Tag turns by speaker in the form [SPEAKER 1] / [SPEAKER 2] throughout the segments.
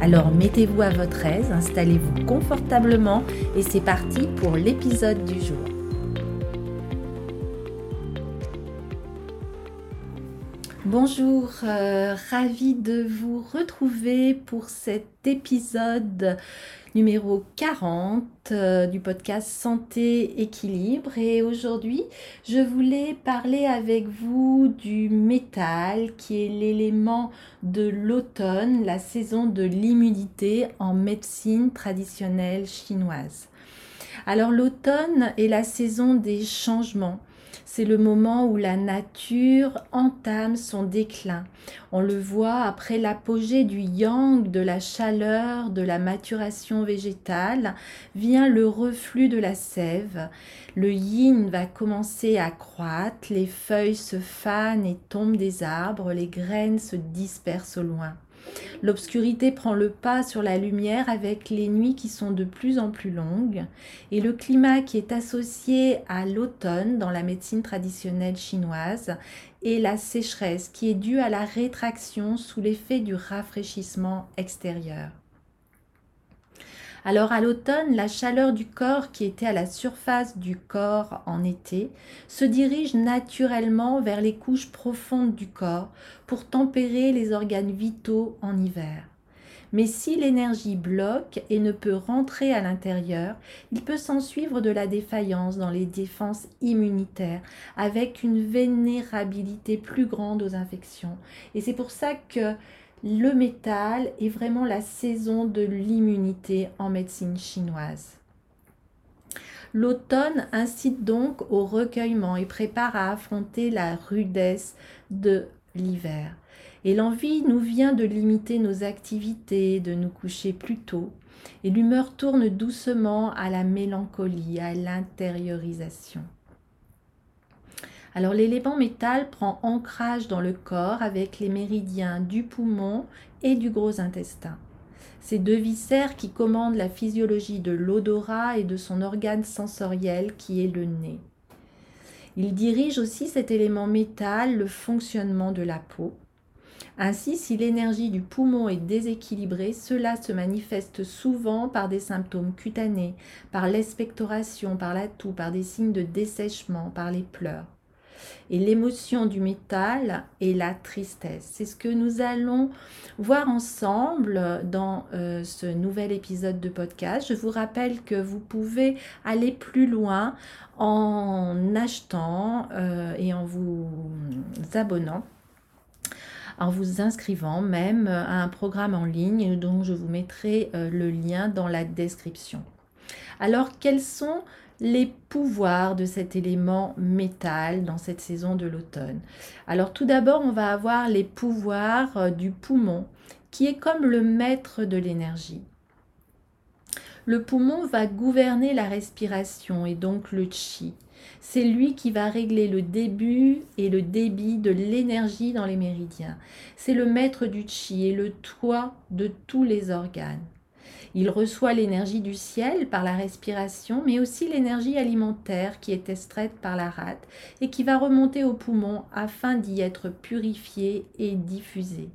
[SPEAKER 1] Alors mettez-vous à votre aise, installez-vous confortablement et c'est parti pour l'épisode du jour. Bonjour, euh, ravi de vous retrouver pour cet épisode numéro 40 euh, du podcast Santé Équilibre et aujourd'hui je voulais parler avec vous du métal qui est l'élément de l'automne, la saison de l'immunité en médecine traditionnelle chinoise. Alors l'automne est la saison des changements c'est le moment où la nature entame son déclin. On le voit après l'apogée du yang, de la chaleur, de la maturation végétale, vient le reflux de la sève. Le yin va commencer à croître, les feuilles se fanent et tombent des arbres, les graines se dispersent au loin. L'obscurité prend le pas sur la lumière avec les nuits qui sont de plus en plus longues et le climat qui est associé à l'automne dans la médecine traditionnelle chinoise et la sécheresse qui est due à la rétraction sous l'effet du rafraîchissement extérieur. Alors à l'automne, la chaleur du corps qui était à la surface du corps en été se dirige naturellement vers les couches profondes du corps pour tempérer les organes vitaux en hiver. Mais si l'énergie bloque et ne peut rentrer à l'intérieur, il peut s'en suivre de la défaillance dans les défenses immunitaires avec une vénérabilité plus grande aux infections. Et c'est pour ça que le métal est vraiment la saison de l'immunité en médecine chinoise. L'automne incite donc au recueillement et prépare à affronter la rudesse de l'hiver. Et l'envie nous vient de limiter nos activités, de nous coucher plus tôt. Et l'humeur tourne doucement à la mélancolie, à l'intériorisation. Alors l'élément métal prend ancrage dans le corps avec les méridiens du poumon et du gros intestin. Ces deux viscères qui commandent la physiologie de l'odorat et de son organe sensoriel qui est le nez. Il dirige aussi cet élément métal le fonctionnement de la peau. Ainsi, si l'énergie du poumon est déséquilibrée, cela se manifeste souvent par des symptômes cutanés, par l'expectoration, par la toux, par des signes de dessèchement, par les pleurs. Et l'émotion du métal est la tristesse. C'est ce que nous allons voir ensemble dans euh, ce nouvel épisode de podcast. Je vous rappelle que vous pouvez aller plus loin en achetant euh, et en vous abonnant en vous inscrivant même à un programme en ligne dont je vous mettrai euh, le lien dans la description. Alors, quels sont les pouvoirs de cet élément métal dans cette saison de l'automne. Alors tout d'abord, on va avoir les pouvoirs euh, du poumon, qui est comme le maître de l'énergie. Le poumon va gouverner la respiration et donc le chi. C'est lui qui va régler le début et le débit de l'énergie dans les méridiens. C'est le maître du chi et le toit de tous les organes. Il reçoit l'énergie du ciel par la respiration, mais aussi l'énergie alimentaire qui est extraite par la rate et qui va remonter au poumon afin d'y être purifiée et diffusée.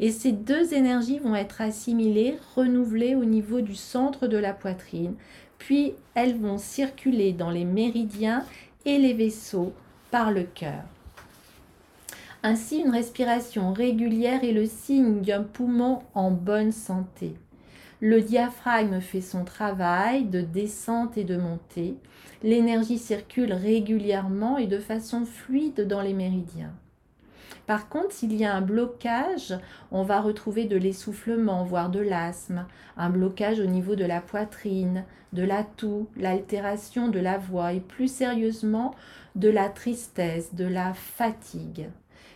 [SPEAKER 1] Et ces deux énergies vont être assimilées, renouvelées au niveau du centre de la poitrine, puis elles vont circuler dans les méridiens et les vaisseaux par le cœur. Ainsi, une respiration régulière est le signe d'un poumon en bonne santé. Le diaphragme fait son travail de descente et de montée. L'énergie circule régulièrement et de façon fluide dans les méridiens. Par contre, s'il y a un blocage, on va retrouver de l'essoufflement, voire de l'asthme, un blocage au niveau de la poitrine, de la toux, l'altération de la voix et plus sérieusement de la tristesse, de la fatigue.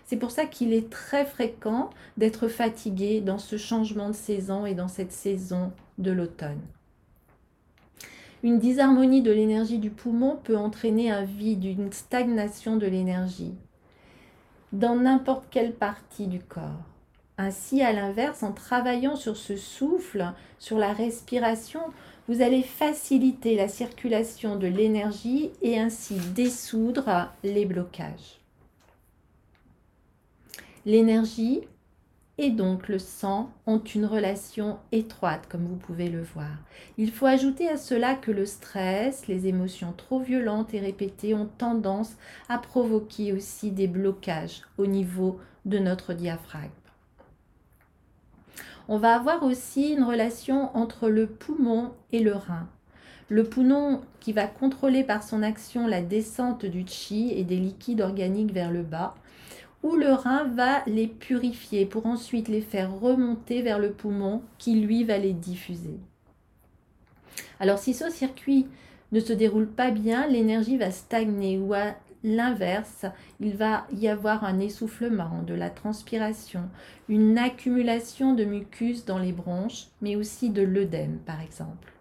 [SPEAKER 1] C'est pour ça qu'il est très fréquent d'être fatigué dans ce changement de saison et dans cette saison de l'automne. Une disharmonie de l'énergie du poumon peut entraîner un vide, une stagnation de l'énergie dans n'importe quelle partie du corps. Ainsi, à l'inverse, en travaillant sur ce souffle, sur la respiration, vous allez faciliter la circulation de l'énergie et ainsi dissoudre les blocages. L'énergie et donc le sang ont une relation étroite, comme vous pouvez le voir. Il faut ajouter à cela que le stress, les émotions trop violentes et répétées ont tendance à provoquer aussi des blocages au niveau de notre diaphragme. On va avoir aussi une relation entre le poumon et le rein. Le poumon qui va contrôler par son action la descente du chi et des liquides organiques vers le bas le rein va les purifier pour ensuite les faire remonter vers le poumon qui lui va les diffuser. Alors si ce circuit ne se déroule pas bien, l'énergie va stagner ou à l'inverse, il va y avoir un essoufflement, de la transpiration, une accumulation de mucus dans les bronches, mais aussi de l'œdème par exemple.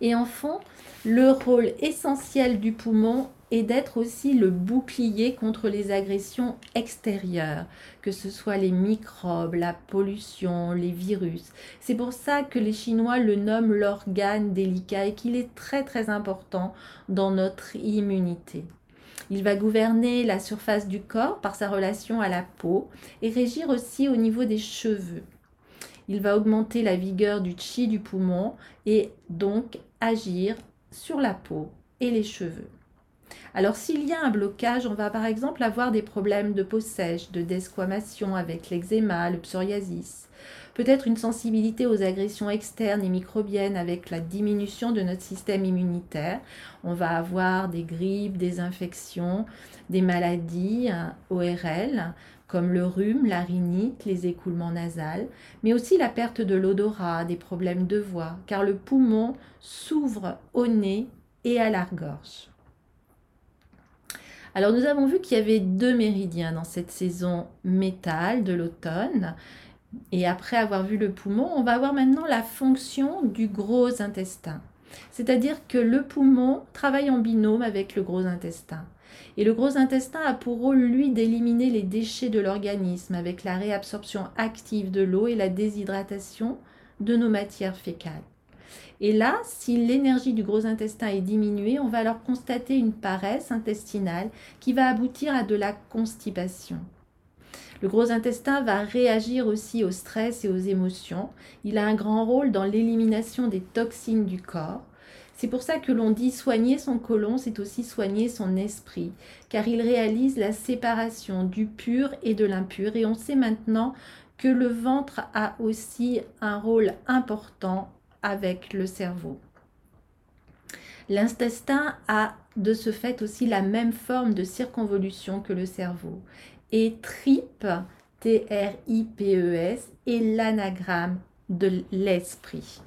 [SPEAKER 1] Et en fond, le rôle essentiel du poumon est d'être aussi le bouclier contre les agressions extérieures, que ce soit les microbes, la pollution, les virus. C'est pour ça que les Chinois le nomment l'organe délicat et qu'il est très très important dans notre immunité. Il va gouverner la surface du corps par sa relation à la peau et régir aussi au niveau des cheveux. Il va augmenter la vigueur du chi du poumon et donc agir sur la peau et les cheveux. Alors s'il y a un blocage, on va par exemple avoir des problèmes de peau sèche, de desquamation avec l'eczéma, le psoriasis, peut-être une sensibilité aux agressions externes et microbiennes avec la diminution de notre système immunitaire. On va avoir des grippes, des infections, des maladies hein, ORL comme le rhume, la rhinite, les écoulements nasales, mais aussi la perte de l'odorat, des problèmes de voix, car le poumon s'ouvre au nez et à la gorge. Alors nous avons vu qu'il y avait deux méridiens dans cette saison métal de l'automne. Et après avoir vu le poumon, on va voir maintenant la fonction du gros intestin. C'est-à-dire que le poumon travaille en binôme avec le gros intestin. Et le gros intestin a pour rôle, lui, d'éliminer les déchets de l'organisme avec la réabsorption active de l'eau et la déshydratation de nos matières fécales. Et là, si l'énergie du gros intestin est diminuée, on va alors constater une paresse intestinale qui va aboutir à de la constipation. Le gros intestin va réagir aussi au stress et aux émotions. Il a un grand rôle dans l'élimination des toxines du corps. C'est pour ça que l'on dit soigner son côlon, c'est aussi soigner son esprit, car il réalise la séparation du pur et de l'impur. Et on sait maintenant que le ventre a aussi un rôle important avec le cerveau. L'intestin a de ce fait aussi la même forme de circonvolution que le cerveau. Et tripe, T-R-I-P-E-S, est l'anagramme de l'esprit.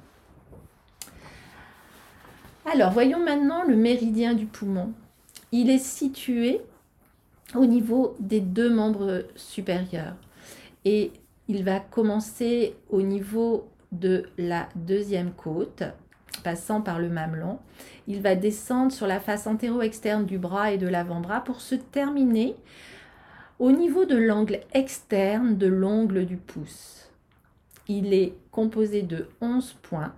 [SPEAKER 1] Alors, voyons maintenant le méridien du poumon. Il est situé au niveau des deux membres supérieurs. Et il va commencer au niveau de la deuxième côte, passant par le mamelon. Il va descendre sur la face antéro-externe du bras et de l'avant-bras pour se terminer au niveau de l'angle externe de l'ongle du pouce. Il est composé de 11 points,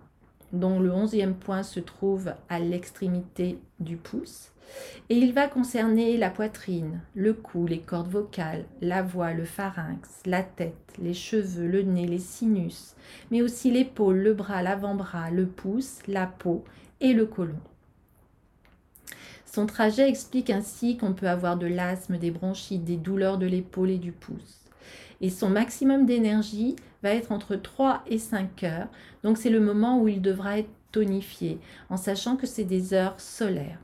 [SPEAKER 1] dont le 11e point se trouve à l'extrémité du pouce. Et il va concerner la poitrine, le cou, les cordes vocales, la voix, le pharynx, la tête, les cheveux, le nez, les sinus, mais aussi l'épaule, le bras, l'avant-bras, le pouce, la peau et le côlon. Son trajet explique ainsi qu'on peut avoir de l'asthme, des bronchites, des douleurs de l'épaule et du pouce. Et son maximum d'énergie va être entre 3 et 5 heures. Donc c'est le moment où il devra être tonifié, en sachant que c'est des heures solaires.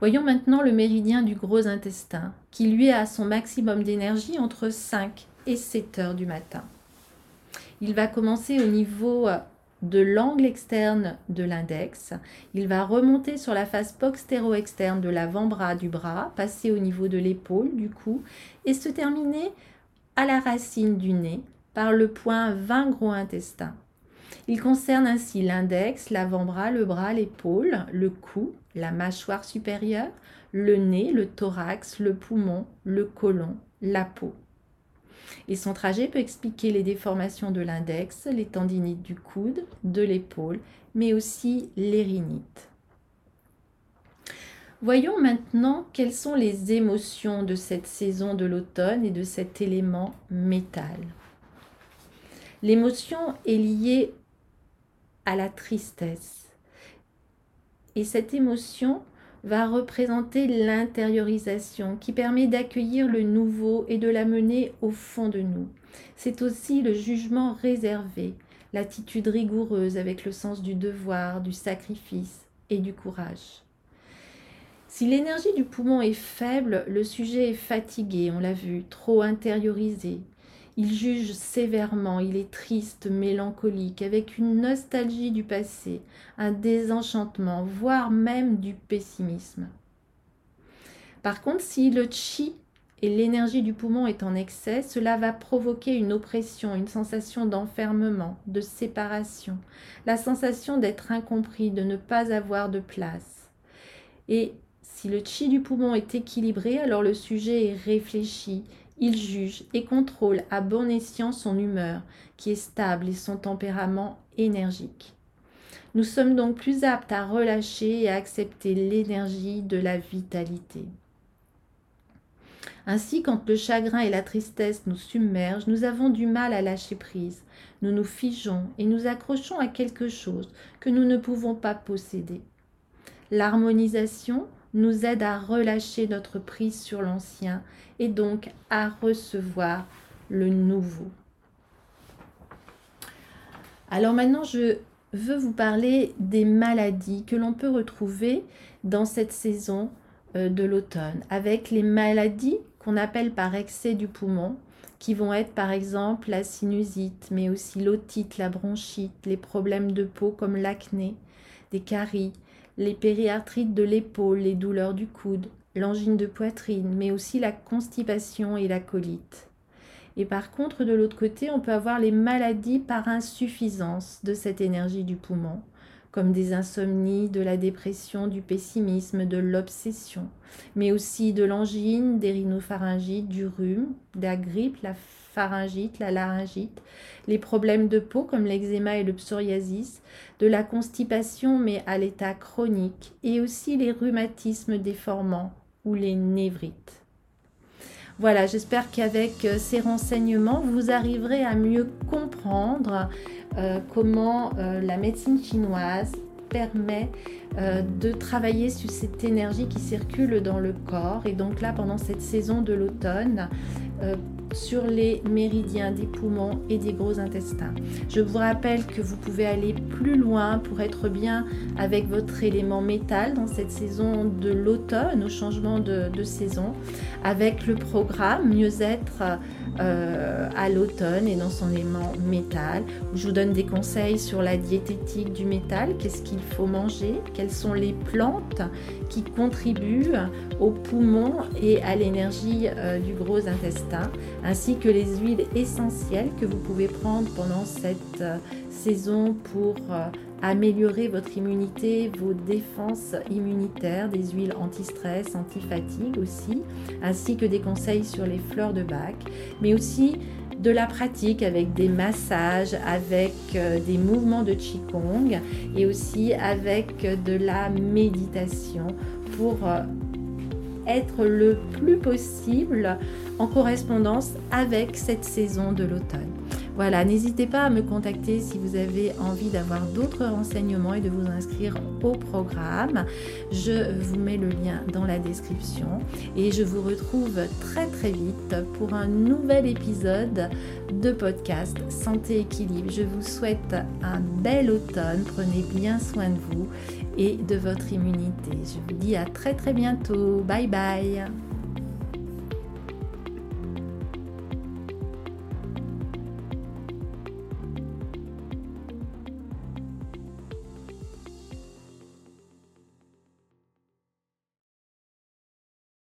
[SPEAKER 1] Voyons maintenant le méridien du gros intestin, qui lui a son maximum d'énergie entre 5 et 7 heures du matin. Il va commencer au niveau de l'angle externe de l'index. Il va remonter sur la face postéro-externe de l'avant-bras du bras, passer au niveau de l'épaule, du cou, et se terminer à la racine du nez par le point 20 gros intestin. Il concerne ainsi l'index, l'avant-bras, le bras, l'épaule, le cou, la mâchoire supérieure, le nez, le thorax, le poumon, le côlon, la peau. Et son trajet peut expliquer les déformations de l'index, les tendinites du coude, de l'épaule, mais aussi les. Voyons maintenant quelles sont les émotions de cette saison de l'automne et de cet élément métal. L'émotion est liée à la tristesse. Et cette émotion va représenter l'intériorisation qui permet d'accueillir le nouveau et de l'amener au fond de nous. C'est aussi le jugement réservé, l'attitude rigoureuse avec le sens du devoir, du sacrifice et du courage. Si l'énergie du poumon est faible, le sujet est fatigué, on l'a vu, trop intériorisé. Il juge sévèrement, il est triste, mélancolique, avec une nostalgie du passé, un désenchantement, voire même du pessimisme. Par contre, si le chi et l'énergie du poumon est en excès, cela va provoquer une oppression, une sensation d'enfermement, de séparation, la sensation d'être incompris, de ne pas avoir de place. Et si le chi du poumon est équilibré, alors le sujet est réfléchi, il juge et contrôle à bon escient son humeur, qui est stable, et son tempérament énergique. Nous sommes donc plus aptes à relâcher et à accepter l'énergie de la vitalité. Ainsi, quand le chagrin et la tristesse nous submergent, nous avons du mal à lâcher prise. Nous nous figeons et nous accrochons à quelque chose que nous ne pouvons pas posséder. L'harmonisation nous aide à relâcher notre prise sur l'ancien et donc à recevoir le nouveau. Alors maintenant, je veux vous parler des maladies que l'on peut retrouver dans cette saison euh, de l'automne, avec les maladies qu'on appelle par excès du poumon, qui vont être par exemple la sinusite, mais aussi l'otite, la bronchite, les problèmes de peau comme l'acné, des caries, les périarthrites de l'épaule, les douleurs du coude, l'angine de poitrine, mais aussi la constipation et la colite. Et par contre, de l'autre côté, on peut avoir les maladies par insuffisance de cette énergie du poumon, comme des insomnies, de la dépression, du pessimisme, de l'obsession, mais aussi de l'angine, des rhinopharyngites, du rhume, de la grippe, la pharyngite, la laryngite, les problèmes de peau comme l'eczéma et le psoriasis, de la constipation mais à l'état chronique, et aussi les rhumatismes déformants ou les névrites. Voilà, j'espère qu'avec euh, ces renseignements, vous arriverez à mieux comprendre euh, comment euh, la médecine chinoise permet de travailler sur cette énergie qui circule dans le corps. Et donc là, pendant cette saison de l'automne, sur les méridiens des poumons et des gros intestins. Je vous rappelle que vous pouvez aller plus loin pour être bien avec votre élément métal dans cette saison de l'automne, au changement de, saison, avec le programme Mieux-être euh, à l'automne et dans son élément métal. Je vous donne des conseils sur la diététique du métal, qu'est-ce qu'il faut manger, quelles sont les plantes qui contribuent aux poumons et à l'énergie euh, du gros intestin ainsi que les huiles essentielles que vous pouvez prendre pendant cette euh, saison pour euh, améliorer votre immunité, vos défenses immunitaires, des huiles anti-stress, anti-fatigue aussi, ainsi que des conseils sur les fleurs de bac, mais aussi de la pratique avec des massages, avec euh, des mouvements de Qigong et aussi avec de la méditation pour être le plus possible en correspondance avec cette saison de l'automne. Voilà, n'hésitez pas à me contacter si vous avez envie d'avoir d'autres renseignements et de vous inscrire au programme. Je vous mets le lien dans la description et je vous retrouve très très vite pour un nouvel épisode de podcast Santé Équilibre. Je vous souhaite un bel automne, prenez bien soin de vous et de votre immunité. Je vous dis à très très bientôt. Bye bye